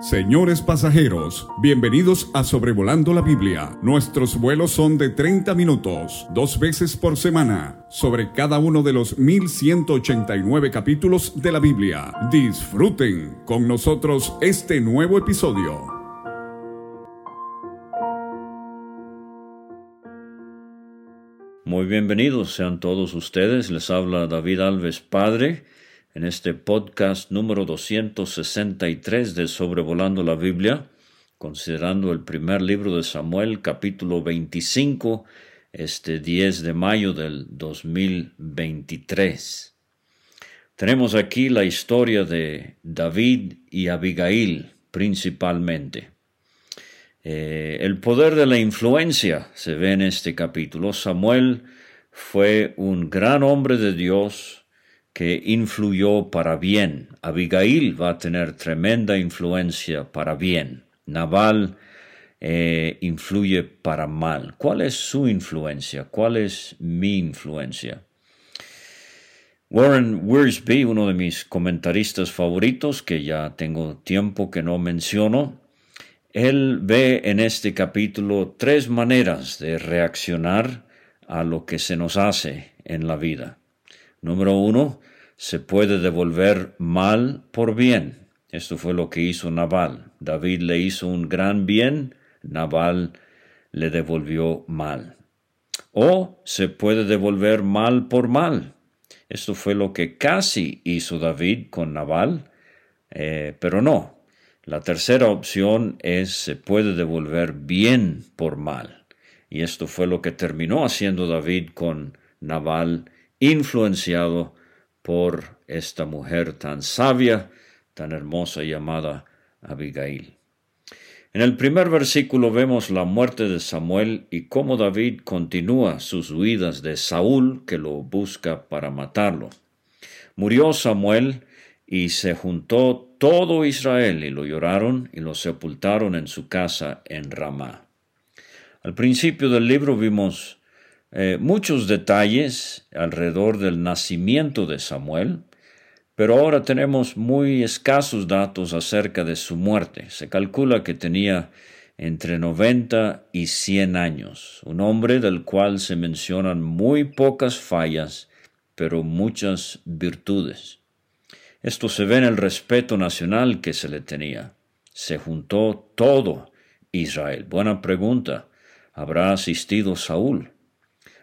Señores pasajeros, bienvenidos a Sobrevolando la Biblia. Nuestros vuelos son de 30 minutos, dos veces por semana, sobre cada uno de los 1189 capítulos de la Biblia. Disfruten con nosotros este nuevo episodio. Muy bienvenidos sean todos ustedes. Les habla David Alves Padre en este podcast número 263 de Sobrevolando la Biblia, considerando el primer libro de Samuel, capítulo 25, este 10 de mayo del 2023. Tenemos aquí la historia de David y Abigail principalmente. Eh, el poder de la influencia se ve en este capítulo. Samuel fue un gran hombre de Dios, que influyó para bien. Abigail va a tener tremenda influencia para bien. Naval eh, influye para mal. ¿Cuál es su influencia? ¿Cuál es mi influencia? Warren Wiersbe, uno de mis comentaristas favoritos, que ya tengo tiempo que no menciono, él ve en este capítulo tres maneras de reaccionar a lo que se nos hace en la vida. Número uno, se puede devolver mal por bien. Esto fue lo que hizo Nabal. David le hizo un gran bien, Nabal le devolvió mal. O se puede devolver mal por mal. Esto fue lo que casi hizo David con Nabal, eh, pero no. La tercera opción es se puede devolver bien por mal. Y esto fue lo que terminó haciendo David con Nabal, influenciado por esta mujer tan sabia, tan hermosa llamada Abigail. En el primer versículo vemos la muerte de Samuel y cómo David continúa sus huidas de Saúl que lo busca para matarlo. Murió Samuel y se juntó todo Israel y lo lloraron y lo sepultaron en su casa en Ramá. Al principio del libro vimos eh, muchos detalles alrededor del nacimiento de Samuel, pero ahora tenemos muy escasos datos acerca de su muerte. Se calcula que tenía entre 90 y 100 años, un hombre del cual se mencionan muy pocas fallas, pero muchas virtudes. Esto se ve en el respeto nacional que se le tenía. Se juntó todo Israel. Buena pregunta. ¿Habrá asistido Saúl?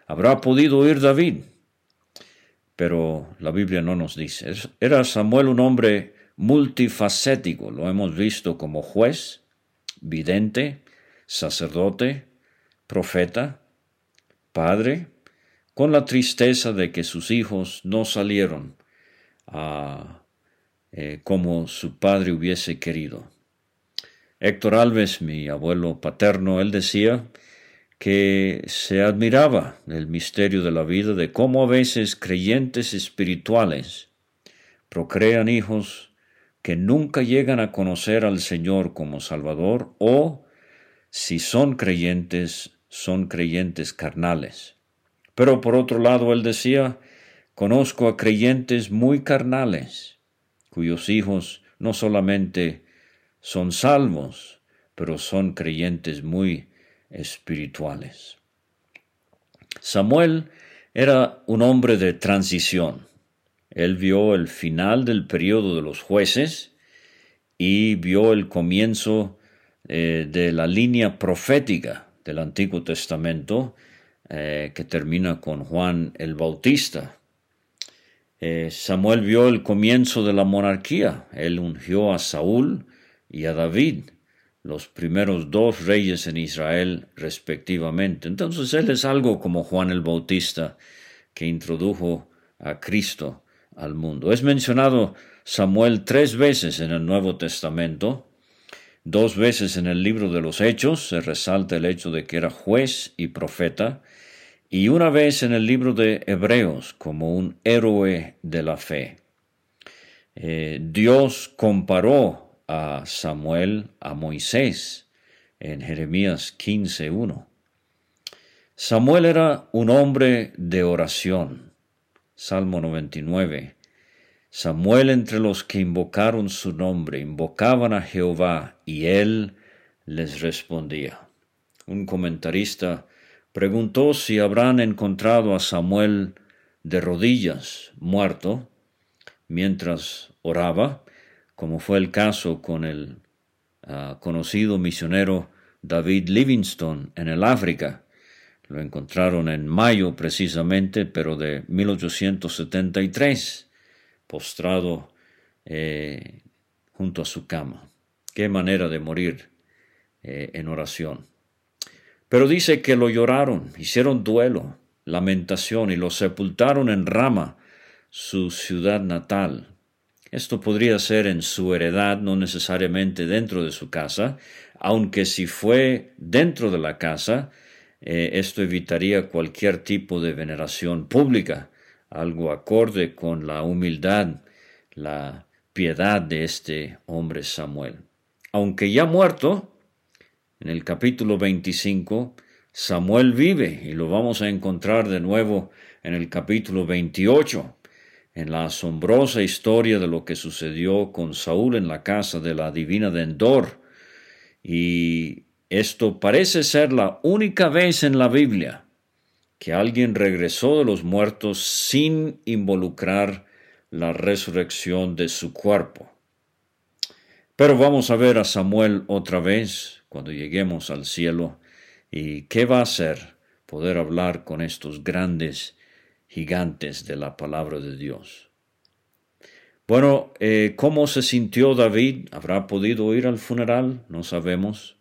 ¿Habrá podido oír David? Pero la Biblia no nos dice. Era Samuel un hombre multifacético, lo hemos visto como juez, vidente, sacerdote, profeta, padre, con la tristeza de que sus hijos no salieron a, eh, como su padre hubiese querido. Héctor Alves, mi abuelo paterno, él decía que se admiraba del misterio de la vida, de cómo a veces creyentes espirituales procrean hijos que nunca llegan a conocer al Señor como Salvador o, si son creyentes, son creyentes carnales. Pero por otro lado, él decía, conozco a creyentes muy carnales, cuyos hijos no solamente son salvos, pero son creyentes muy espirituales. Samuel era un hombre de transición. Él vio el final del periodo de los jueces y vio el comienzo eh, de la línea profética del Antiguo Testamento eh, que termina con Juan el Bautista. Eh, Samuel vio el comienzo de la monarquía. Él ungió a Saúl y a David los primeros dos reyes en Israel respectivamente. Entonces él es algo como Juan el Bautista que introdujo a Cristo al mundo. Es mencionado Samuel tres veces en el Nuevo Testamento, dos veces en el libro de los Hechos, se resalta el hecho de que era juez y profeta, y una vez en el libro de Hebreos como un héroe de la fe. Eh, Dios comparó a Samuel a Moisés en Jeremías 15.1. Samuel era un hombre de oración. Salmo 99. Samuel entre los que invocaron su nombre, invocaban a Jehová, y él les respondía. Un comentarista preguntó si habrán encontrado a Samuel de rodillas, muerto, mientras oraba, como fue el caso con el ah, conocido misionero David Livingstone en el África. Lo encontraron en mayo precisamente, pero de 1873 postrado eh, junto a su cama. Qué manera de morir eh, en oración. Pero dice que lo lloraron, hicieron duelo, lamentación y lo sepultaron en Rama, su ciudad natal. Esto podría ser en su heredad, no necesariamente dentro de su casa, aunque si fue dentro de la casa, eh, esto evitaría cualquier tipo de veneración pública algo acorde con la humildad, la piedad de este hombre Samuel. Aunque ya muerto, en el capítulo 25, Samuel vive y lo vamos a encontrar de nuevo en el capítulo 28, en la asombrosa historia de lo que sucedió con Saúl en la casa de la divina de Endor. Y esto parece ser la única vez en la Biblia que alguien regresó de los muertos sin involucrar la resurrección de su cuerpo. Pero vamos a ver a Samuel otra vez cuando lleguemos al cielo y qué va a hacer poder hablar con estos grandes gigantes de la palabra de Dios. Bueno, eh, ¿cómo se sintió David? ¿Habrá podido ir al funeral? No sabemos.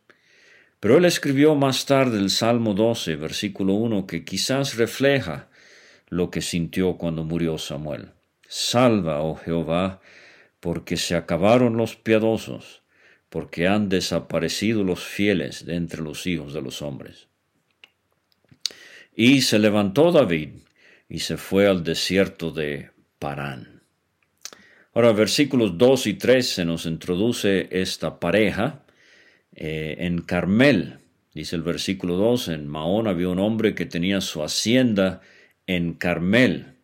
Pero él escribió más tarde el Salmo 12, versículo 1, que quizás refleja lo que sintió cuando murió Samuel. Salva, oh Jehová, porque se acabaron los piadosos, porque han desaparecido los fieles de entre los hijos de los hombres. Y se levantó David y se fue al desierto de Parán. Ahora, versículos 2 y 3 se nos introduce esta pareja eh, en Carmel, dice el versículo 2, en Mahón había un hombre que tenía su hacienda en Carmel,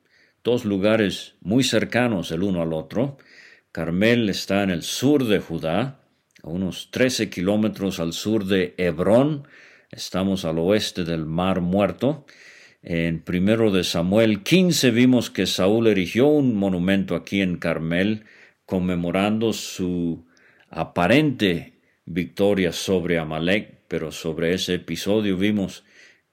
dos lugares muy cercanos el uno al otro. Carmel está en el sur de Judá, a unos 13 kilómetros al sur de Hebrón, estamos al oeste del Mar Muerto. En primero de Samuel 15 vimos que Saúl erigió un monumento aquí en Carmel conmemorando su aparente victoria sobre Amalek, pero sobre ese episodio vimos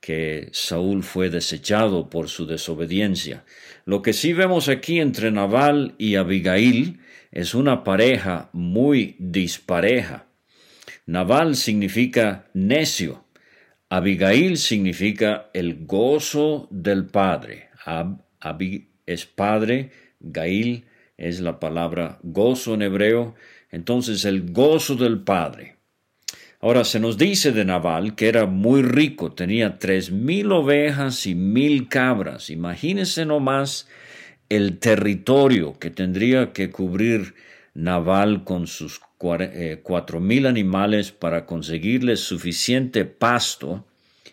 que Saúl fue desechado por su desobediencia. Lo que sí vemos aquí entre Nabal y Abigail es una pareja muy dispareja. Nabal significa necio, Abigail significa el gozo del padre. Ab, es padre, Gail es la palabra gozo en hebreo, entonces el gozo del Padre. Ahora se nos dice de Nabal que era muy rico, tenía tres mil ovejas y mil cabras. Imagínense nomás el territorio que tendría que cubrir Nabal con sus cuatro mil animales para conseguirle suficiente pasto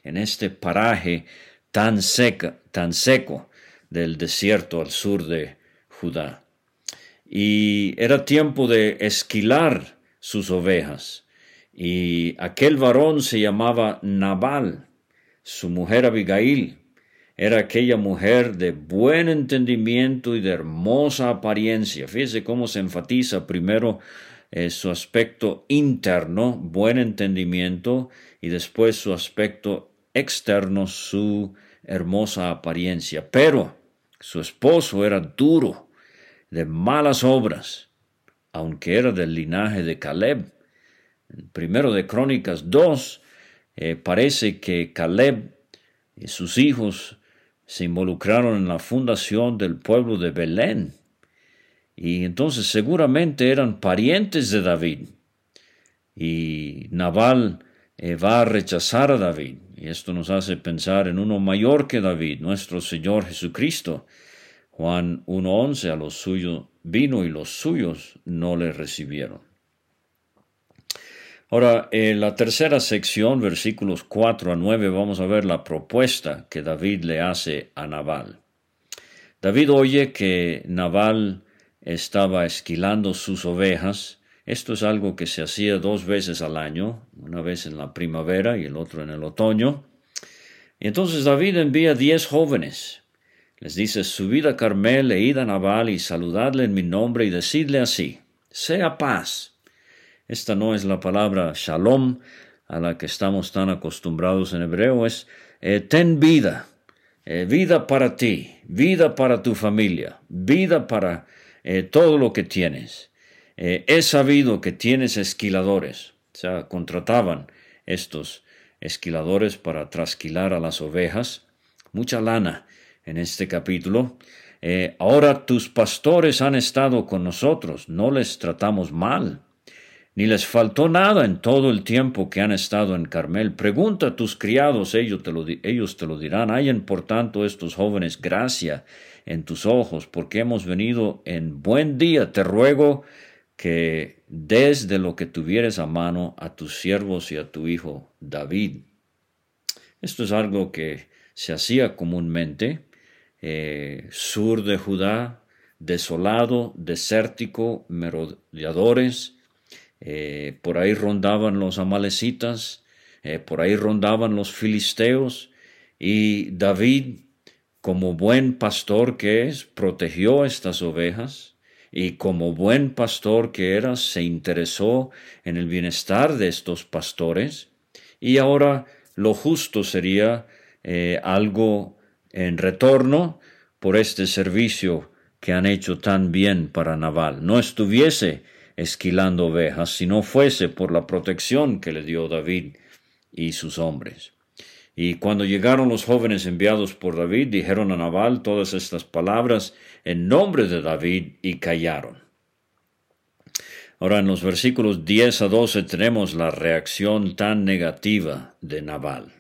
en este paraje tan, seca, tan seco del desierto al sur de Judá y era tiempo de esquilar sus ovejas. Y aquel varón se llamaba Nabal, su mujer Abigail. Era aquella mujer de buen entendimiento y de hermosa apariencia. Fíjese cómo se enfatiza primero eh, su aspecto interno, buen entendimiento, y después su aspecto externo, su hermosa apariencia. Pero su esposo era duro, de malas obras, aunque era del linaje de Caleb. primero de Crónicas 2 eh, parece que Caleb y sus hijos se involucraron en la fundación del pueblo de Belén. Y entonces seguramente eran parientes de David. Y Nabal eh, va a rechazar a David. Y esto nos hace pensar en uno mayor que David, nuestro Señor Jesucristo, Juan 1.11, a los suyos vino y los suyos no le recibieron. Ahora, en la tercera sección, versículos 4 a 9, vamos a ver la propuesta que David le hace a Nabal. David oye que Nabal estaba esquilando sus ovejas. Esto es algo que se hacía dos veces al año, una vez en la primavera y el otro en el otoño. Y entonces David envía diez jóvenes. Les dice, subid a Carmel e id a Nabal y saludadle en mi nombre y decidle así, sea paz. Esta no es la palabra shalom a la que estamos tan acostumbrados en hebreo, es eh, ten vida, eh, vida para ti, vida para tu familia, vida para eh, todo lo que tienes. he sabido que tienes esquiladores, o sea, contrataban estos esquiladores para trasquilar a las ovejas, mucha lana en este capítulo. ahora tus pastores han estado con nosotros, no les tratamos mal ni les faltó nada en todo el tiempo que han estado en Carmel. Pregunta a tus criados, ellos te lo, ellos te lo dirán. Hayan por tanto estos jóvenes gracia en tus ojos, porque hemos venido en buen día. Te ruego que des de lo que tuvieres a mano a tus siervos y a tu hijo David. Esto es algo que se hacía comúnmente. Eh, sur de Judá, desolado, desértico, merodeadores, eh, por ahí rondaban los amalecitas, eh, por ahí rondaban los filisteos, y David, como buen pastor que es, protegió estas ovejas, y como buen pastor que era, se interesó en el bienestar de estos pastores, y ahora lo justo sería eh, algo en retorno por este servicio que han hecho tan bien para Naval. No estuviese esquilando ovejas, si no fuese por la protección que le dio David y sus hombres. Y cuando llegaron los jóvenes enviados por David, dijeron a Nabal todas estas palabras en nombre de David y callaron. Ahora en los versículos 10 a 12 tenemos la reacción tan negativa de Nabal.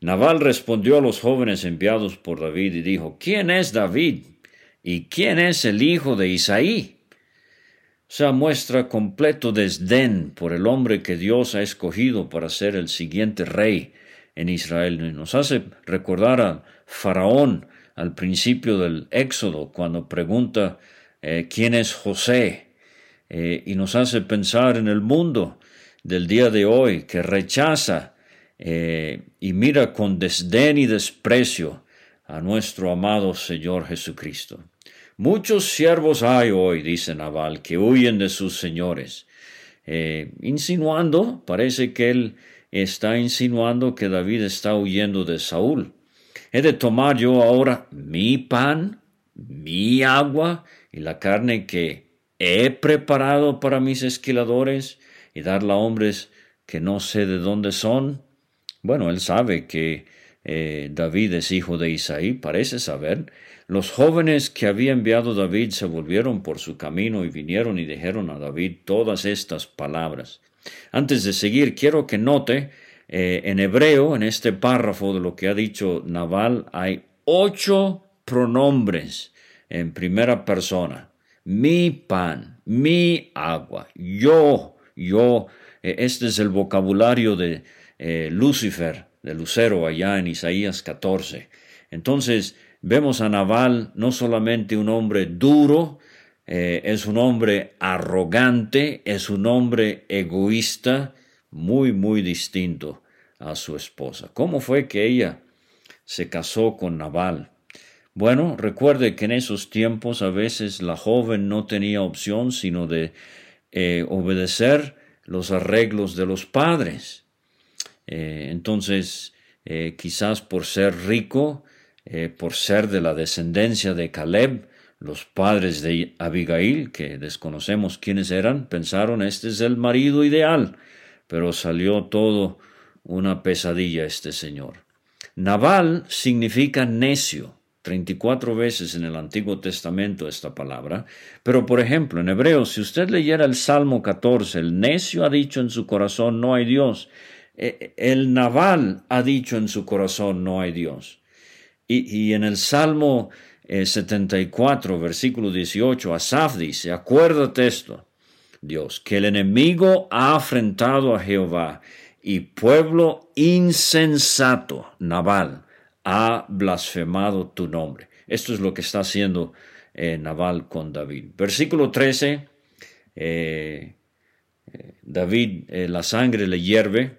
Nabal respondió a los jóvenes enviados por David y dijo, ¿quién es David? ¿Y quién es el hijo de Isaí? Sea, muestra completo desdén por el hombre que Dios ha escogido para ser el siguiente rey en Israel. Nos hace recordar a Faraón al principio del Éxodo, cuando pregunta eh, quién es José, eh, y nos hace pensar en el mundo del día de hoy que rechaza eh, y mira con desdén y desprecio a nuestro amado Señor Jesucristo. Muchos siervos hay hoy, dice Naval, que huyen de sus señores, eh, insinuando, parece que él está insinuando que David está huyendo de Saúl. ¿He de tomar yo ahora mi pan, mi agua y la carne que he preparado para mis esquiladores y darla a hombres que no sé de dónde son? Bueno, él sabe que eh, David es hijo de Isaí, parece saber, los jóvenes que había enviado David se volvieron por su camino y vinieron y dijeron a David todas estas palabras. Antes de seguir, quiero que note eh, en hebreo, en este párrafo de lo que ha dicho Naval, hay ocho pronombres en primera persona. Mi pan, mi agua, yo, yo. Eh, este es el vocabulario de Lucifer, de Lucero, allá en Isaías 14. Entonces, Vemos a Naval no solamente un hombre duro, eh, es un hombre arrogante, es un hombre egoísta, muy, muy distinto a su esposa. ¿Cómo fue que ella se casó con Naval? Bueno, recuerde que en esos tiempos a veces la joven no tenía opción sino de eh, obedecer los arreglos de los padres. Eh, entonces, quizás por ser rico, eh, por ser de la descendencia de Caleb, los padres de Abigail, que desconocemos quiénes eran, pensaron este es el marido ideal, pero salió todo una pesadilla este señor. Naval significa necio, 34 veces en el Antiguo Testamento esta palabra, pero por ejemplo en hebreo, si usted leyera el Salmo 14, el necio ha dicho en su corazón no hay Dios, el Naval ha dicho en su corazón no hay Dios. Y, en el Salmo 74, eh, versículo 18, Asaf dice, acuérdate esto, Dios, que el enemigo ha afrentado a Jehová y pueblo insensato, Naval, ha blasfemado tu nombre. Esto es lo que está haciendo eh, Naval con David. Versículo 13, eh, David, la sangre le hierve.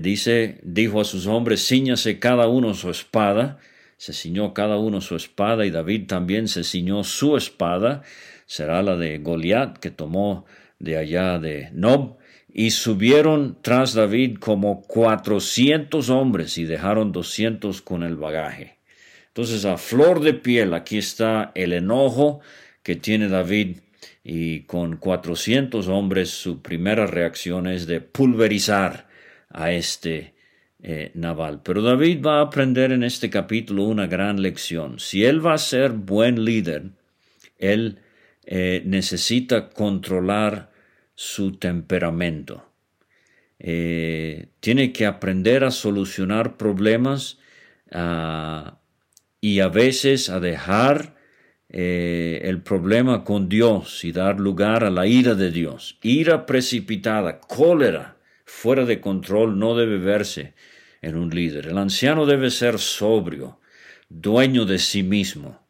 Dice, dijo a sus hombres, ciñase cada uno su espada. Se ciñó cada uno su espada y David también se ciñó su espada. Será la de Goliat que tomó de allá de Nob y subieron tras David como cuatrocientos hombres y dejaron doscientos con el bagaje. Entonces, a flor de piel, aquí está el enojo que tiene David y con cuatrocientos hombres su primera reacción es de pulverizar a este eh, naval. Pero David va a aprender en este capítulo una gran lección. Si él va a ser buen líder, él eh, necesita controlar su temperamento. Eh, tiene que aprender a solucionar problemas ah, y a veces a dejar eh, el problema con Dios y dar lugar a la ira de Dios. Ira precipitada, cólera fuera de control no debe verse en un líder. El anciano debe ser sobrio, dueño de sí mismo.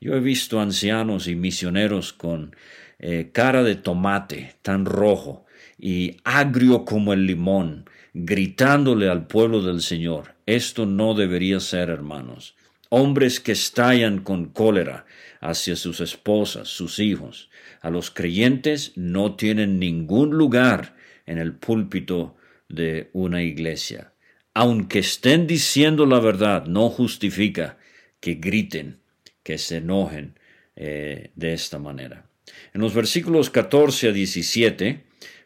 Yo he visto ancianos y misioneros con eh, cara de tomate, tan rojo y agrio como el limón, gritándole al pueblo del Señor. Esto no debería ser, hermanos. Hombres que estallan con cólera hacia sus esposas, sus hijos. A los creyentes no tienen ningún lugar en el púlpito de una iglesia. Aunque estén diciendo la verdad, no justifica que griten, que se enojen eh, de esta manera. En los versículos 14 a 17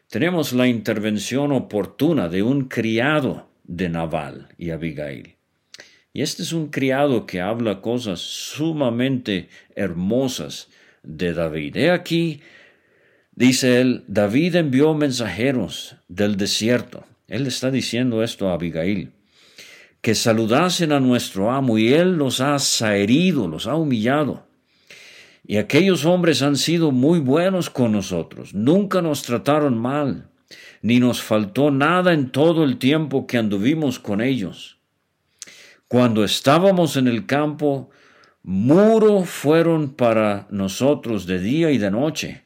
tenemos la intervención oportuna de un criado de Naval y Abigail. Y este es un criado que habla cosas sumamente hermosas de David. He aquí, dice él, David envió mensajeros del desierto. Él está diciendo esto a Abigail que saludasen a nuestro amo y él los ha herido, los ha humillado. Y aquellos hombres han sido muy buenos con nosotros, nunca nos trataron mal, ni nos faltó nada en todo el tiempo que anduvimos con ellos. Cuando estábamos en el campo, muro fueron para nosotros de día y de noche,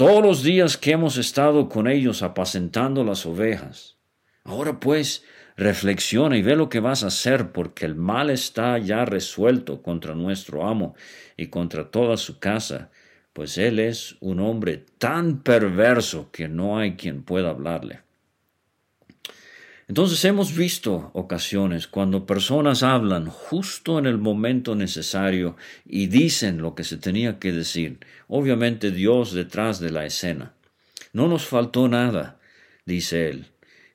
todos los días que hemos estado con ellos apacentando las ovejas. Ahora pues, reflexiona y ve lo que vas a hacer, porque el mal está ya resuelto contra nuestro amo y contra toda su casa, pues él es un hombre tan perverso que no hay quien pueda hablarle. Entonces hemos visto ocasiones cuando personas hablan justo en el momento necesario y dicen lo que se tenía que decir. Obviamente Dios detrás de la escena. No nos faltó nada, dice él.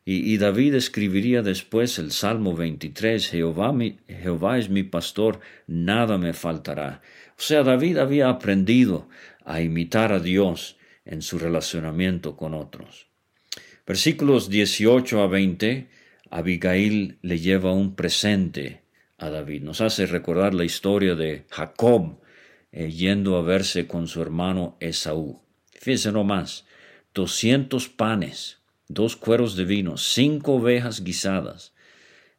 Y, David escribiría después el Salmo 23, Jehová, Jehová es mi pastor, nada me faltará. O sea, David había aprendido a imitar a Dios en su relacionamiento con otros. Versículos 18 a 20, Abigail le lleva un presente a David. Nos hace recordar la historia de Jacob eh, yendo a verse con su hermano Esaú. Fíjense nomás, doscientos panes dos cueros de vino, cinco ovejas guisadas,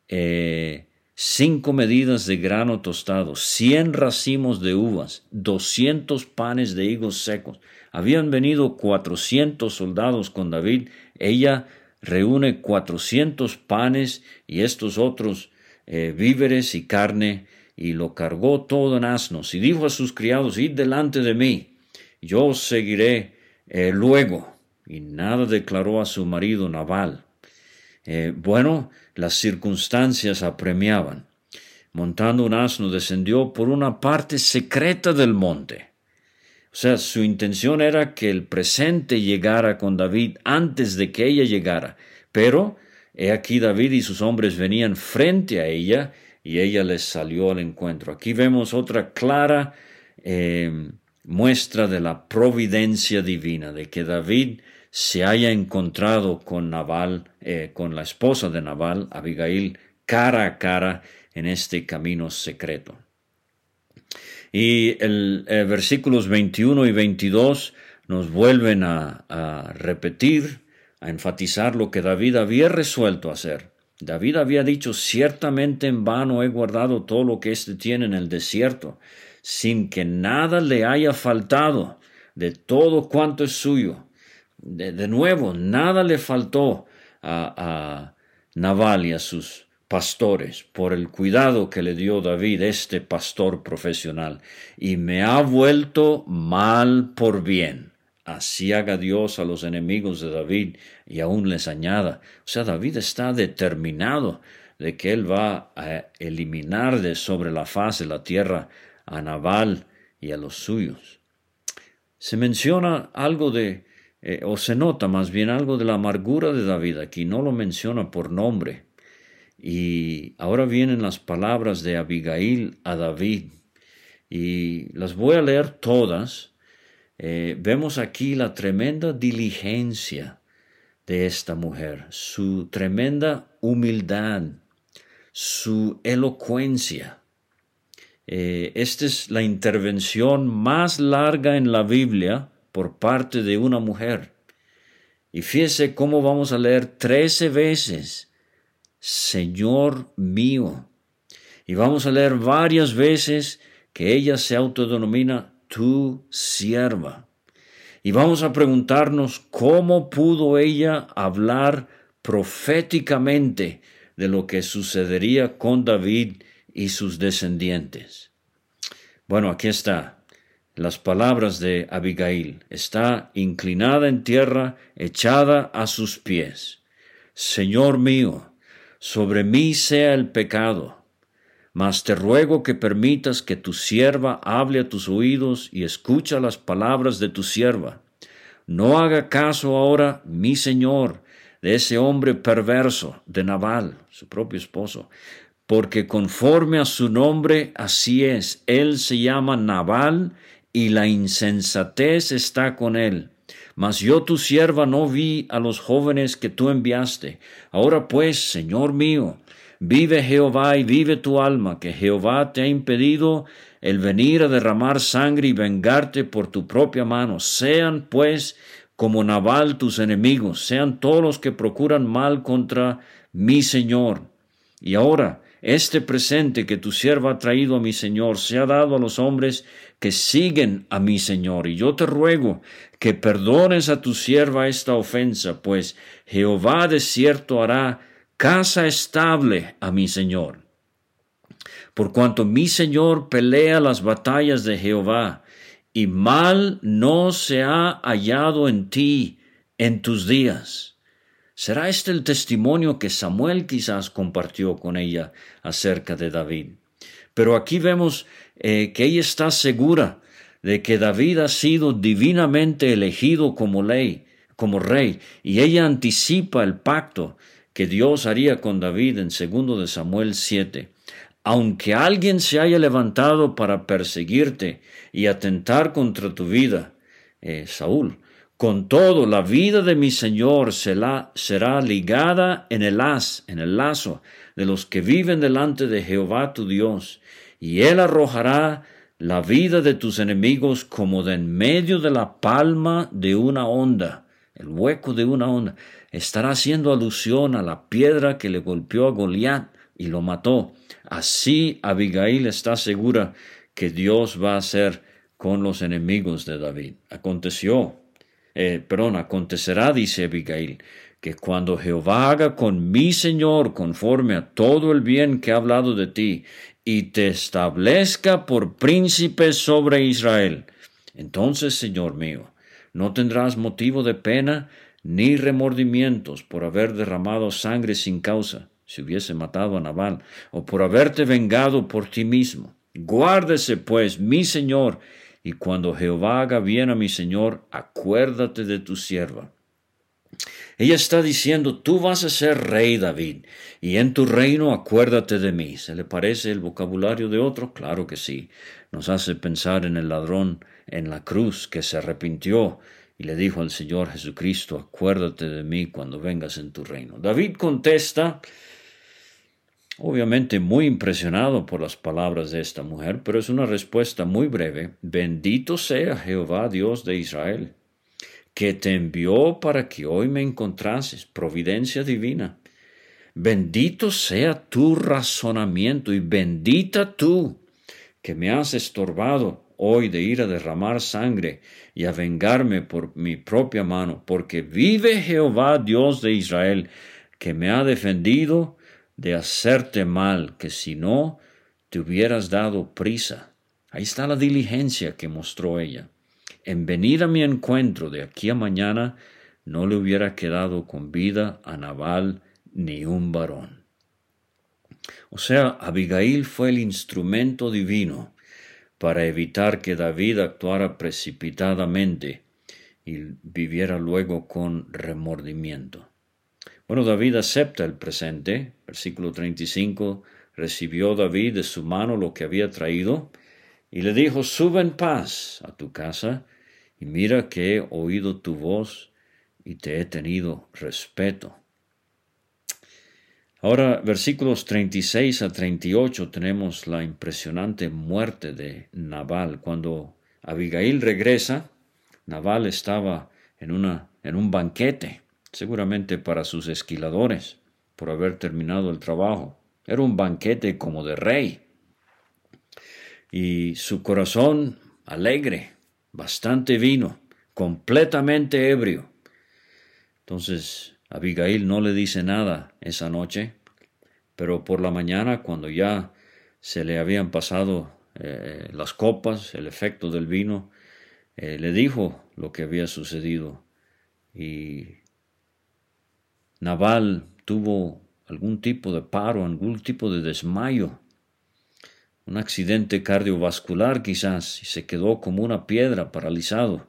eh, cinco medidas de grano tostado, cien racimos de uvas, doscientos panes de higos secos. Habían venido cuatrocientos soldados con David. Ella reúne cuatrocientos panes y estos otros eh, víveres y carne, y lo cargó todo en asnos, y dijo a sus criados, id delante de mí, yo seguiré eh, luego y nada declaró a su marido Naval. Eh, bueno, las circunstancias apremiaban. Montando un asno descendió por una parte secreta del monte. O sea, su intención era que el presente llegara con David antes de que ella llegara. Pero, he aquí David y sus hombres venían frente a ella y ella les salió al encuentro. Aquí vemos otra clara eh, muestra de la providencia divina, de que David se haya encontrado con Naval, eh, con la esposa de Naval, Abigail, cara a cara en este camino secreto. Y el eh, versículos 21 y 22 nos vuelven a, a repetir, a enfatizar lo que David había resuelto hacer. David había dicho, ciertamente en vano he guardado todo lo que éste tiene en el desierto. sin que nada le haya faltado de todo cuanto es suyo. De, nuevo, nada le faltó a, a Naval y a sus pastores por el cuidado que le dio David, este pastor profesional, y me ha vuelto mal por bien. Así haga Dios a los enemigos de David y aún les añada. O sea, David está determinado de que él va a eliminar de sobre la faz de la tierra a Nabal y a los suyos. Se menciona algo de, eh, o se nota más bien algo de la amargura de David aquí, no lo menciona por nombre. Y ahora vienen las palabras de Abigail a David, y las voy a leer todas. Eh, vemos aquí la tremenda diligencia de esta mujer, su tremenda humildad, su elocuencia. Eh, esta es la intervención más larga en la Biblia por parte de una mujer. Y fíjese cómo vamos a leer trece veces, Señor mío. Y vamos a leer varias veces que ella se autodenomina tu sierva. Y vamos a preguntarnos cómo pudo ella hablar proféticamente de lo que sucedería con David y sus descendientes. Bueno, aquí está las palabras de Abigail. Está inclinada en tierra, echada a sus pies. Señor mío, sobre mí sea el pecado, mas te ruego que permitas que tu sierva hable a tus oídos y escucha las palabras de tu sierva. No haga caso ahora, mi señor, de ese hombre perverso, de Nabal, su propio esposo, porque conforme a su nombre así es, él se llama Nabal y la insensatez está con él. Mas yo tu sierva no vi a los jóvenes que tú enviaste. Ahora pues, Señor mío, vive Jehová y vive tu alma, que Jehová te ha impedido el venir a derramar sangre y vengarte por tu propia mano. Sean pues como Nabal tus enemigos, sean todos los que procuran mal contra mi Señor. Y ahora, este presente que tu sierva ha traído a mi Señor se ha dado a los hombres que siguen a mi Señor. Y yo te ruego que perdones a tu sierva esta ofensa, pues Jehová de cierto hará casa estable a mi Señor. Por cuanto mi Señor pelea las batallas de Jehová, y mal no se ha hallado en ti en tus días. ¿Será este el testimonio que Samuel quizás compartió con ella acerca de David? Pero aquí vemos eh, que ella está segura de que David ha sido divinamente elegido como ley, como rey, y ella anticipa el pacto que Dios haría con David en segundo de Samuel 7 aunque alguien se haya levantado para perseguirte y atentar contra tu vida, eh, Saúl, con todo la vida de mi Señor será, será ligada en el haz, en el lazo de los que viven delante de Jehová tu Dios, y él arrojará la vida de tus enemigos como de en medio de la palma de una onda, el hueco de una onda. Estará haciendo alusión a la piedra que le golpeó a Goliat y lo mató. Así Abigail está segura que Dios va a hacer con los enemigos de David. Aconteció, eh, perdón, acontecerá, dice Abigail, que cuando Jehová haga con mi Señor conforme a todo el bien que ha hablado de ti, y te establezca por príncipe sobre Israel, entonces, Señor mío, no tendrás motivo de pena ni remordimientos por haber derramado sangre sin causa si hubiese matado a Nabal, o por haberte vengado por ti mismo. Guárdese, pues, mi Señor, y cuando Jehová haga bien a mi Señor, acuérdate de tu sierva. Ella está diciendo, tú vas a ser rey, David, y en tu reino acuérdate de mí. ¿Se le parece el vocabulario de otro? Claro que sí. Nos hace pensar en el ladrón en la cruz que se arrepintió y le dijo al Señor Jesucristo, acuérdate de mí cuando vengas en tu reino. David contesta, Obviamente muy impresionado por las palabras de esta mujer, pero es una respuesta muy breve. Bendito sea Jehová Dios de Israel, que te envió para que hoy me encontrases, providencia divina. Bendito sea tu razonamiento y bendita tú que me has estorbado hoy de ir a derramar sangre y a vengarme por mi propia mano, porque vive Jehová Dios de Israel, que me ha defendido de hacerte mal, que si no te hubieras dado prisa. Ahí está la diligencia que mostró ella. En venir a mi encuentro de aquí a mañana, no le hubiera quedado con vida a Nabal ni un varón. O sea, Abigail fue el instrumento divino para evitar que David actuara precipitadamente y viviera luego con remordimiento. Bueno, David acepta el presente. Versículo 35. Recibió David de su mano lo que había traído y le dijo, sube en paz a tu casa y mira que he oído tu voz y te he tenido respeto. Ahora, versículos 36 a 38 tenemos la impresionante muerte de Nabal. Cuando Abigail regresa, Nabal estaba en, una, en un banquete, seguramente para sus esquiladores, por haber terminado el trabajo. Era un banquete como de rey. Y su corazón alegre, bastante vino, completamente ebrio. Entonces Abigail no le dice nada esa noche, pero por la mañana, cuando ya se le habían pasado eh, las copas, el efecto del vino, eh, le dijo lo que había sucedido. Y Naval tuvo algún tipo de paro, algún tipo de desmayo, un accidente cardiovascular quizás, y se quedó como una piedra paralizado.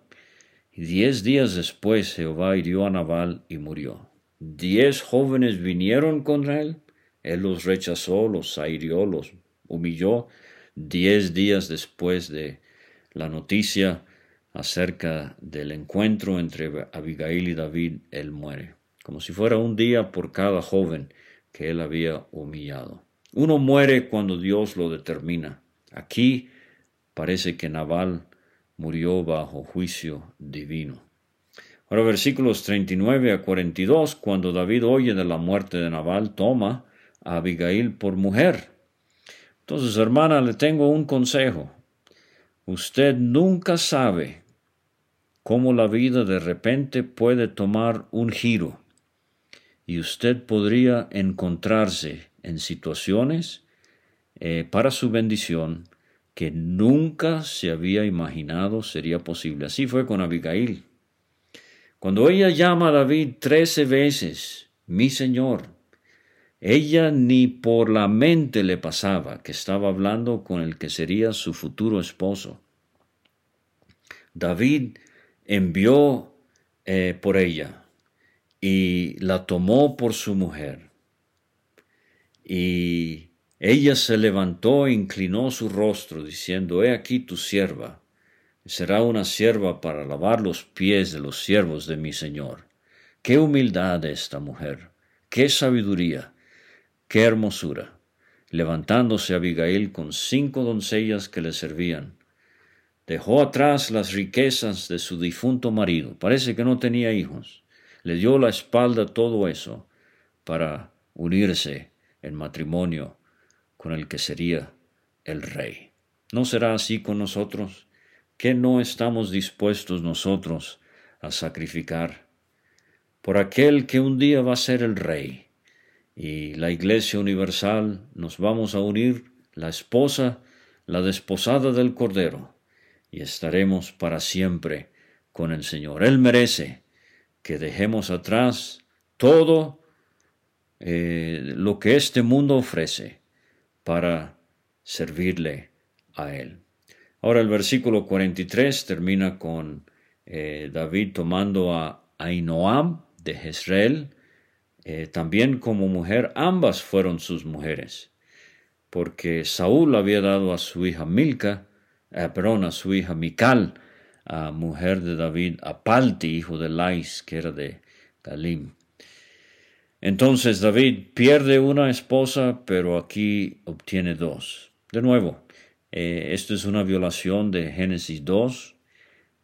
Y diez días después Jehová hirió a Nabal y murió. Diez jóvenes vinieron contra él, él los rechazó, los hirió, los humilló. Diez días después de la noticia acerca del encuentro entre Abigail y David, él muere, como si fuera un día por cada joven que él había humillado. Uno muere cuando Dios lo determina. Aquí parece que Nabal murió bajo juicio divino. Ahora versículos 39 a 42, cuando David oye de la muerte de Nabal, toma a Abigail por mujer. Entonces, hermana, le tengo un consejo. Usted nunca sabe cómo la vida de repente puede tomar un giro y usted podría encontrarse en situaciones eh, para su bendición que nunca se había imaginado sería posible. Así fue con Abigail. Cuando ella llama a David trece veces, mi Señor, ella ni por la mente le pasaba que estaba hablando con el que sería su futuro esposo. David envió eh, por ella y la tomó por su mujer. Y ella se levantó e inclinó su rostro, diciendo, He aquí tu sierva, será una sierva para lavar los pies de los siervos de mi Señor. Qué humildad esta mujer, qué sabiduría, qué hermosura. Levantándose Abigail con cinco doncellas que le servían, dejó atrás las riquezas de su difunto marido, parece que no tenía hijos, le dio la espalda todo eso para unirse en matrimonio con el que sería el Rey. ¿No será así con nosotros? ¿Qué no estamos dispuestos nosotros a sacrificar por aquel que un día va a ser el Rey? Y la Iglesia Universal nos vamos a unir, la esposa, la desposada del Cordero, y estaremos para siempre con el Señor. Él merece que dejemos atrás todo eh, lo que este mundo ofrece para servirle a él. Ahora el versículo 43 termina con eh, David tomando a Ainoam de Jezreel, eh, también como mujer, ambas fueron sus mujeres, porque Saúl había dado a su hija Milca, perdón, a su hija Mical, a mujer de David, a Palti, hijo de Lais, que era de Galim. Entonces David pierde una esposa, pero aquí obtiene dos. De nuevo, eh, esto es una violación de Génesis 2.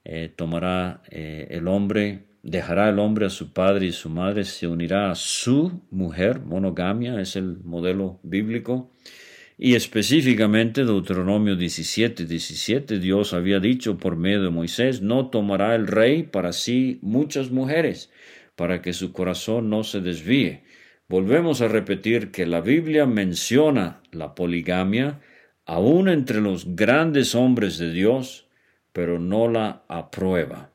Eh, tomará eh, el hombre, dejará el hombre a su padre y su madre, se unirá a su mujer, monogamia es el modelo bíblico, Y específicamente Deuteronomio 17, 17, Dios había dicho por medio de Moisés, no tomará el rey para sí muchas mujeres, para que su corazón no se desvíe. Volvemos a repetir que la Biblia menciona la poligamia aún entre los grandes hombres de Dios, pero no la aprueba.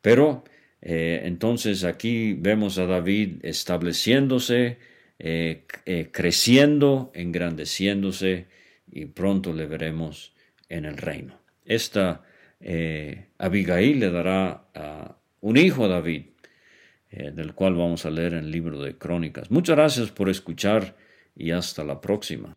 Pero eh, entonces aquí vemos a David estableciéndose, eh, eh, creciendo, engrandeciéndose y pronto le veremos en el reino. Esta Abigail le dará un hijo a David, del cual vamos a leer en el libro de Crónicas. Muchas gracias por escuchar y hasta la próxima.